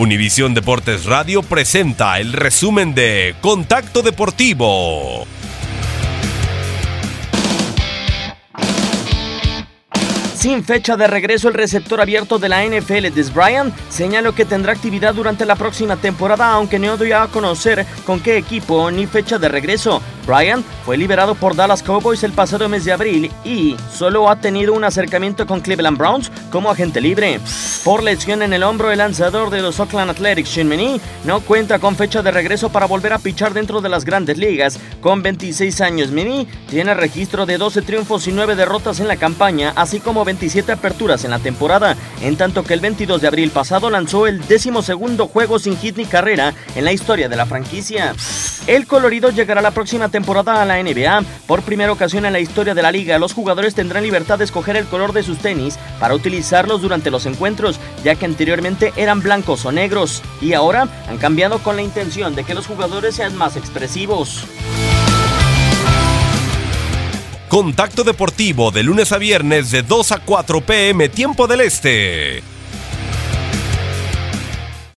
Univisión Deportes Radio presenta el resumen de Contacto Deportivo. Sin fecha de regreso, el receptor abierto de la NFL, Des Bryant, señaló que tendrá actividad durante la próxima temporada, aunque no dio a conocer con qué equipo ni fecha de regreso. Bryant fue liberado por Dallas Cowboys el pasado mes de abril y solo ha tenido un acercamiento con Cleveland Browns como agente libre. Por lesión en el hombro, el lanzador de los Oakland Athletics, Shin no cuenta con fecha de regreso para volver a pichar dentro de las grandes ligas. Con 26 años, Mini tiene registro de 12 triunfos y 9 derrotas en la campaña, así como 27 aperturas en la temporada, en tanto que el 22 de abril pasado lanzó el décimo segundo juego sin hit ni carrera en la historia de la franquicia. El colorido llegará la próxima temporada a la NBA. Por primera ocasión en la historia de la liga, los jugadores tendrán libertad de escoger el color de sus tenis para utilizarlos durante los encuentros, ya que anteriormente eran blancos o negros, y ahora han cambiado con la intención de que los jugadores sean más expresivos. Contacto Deportivo de lunes a viernes de 2 a 4 pm tiempo del Este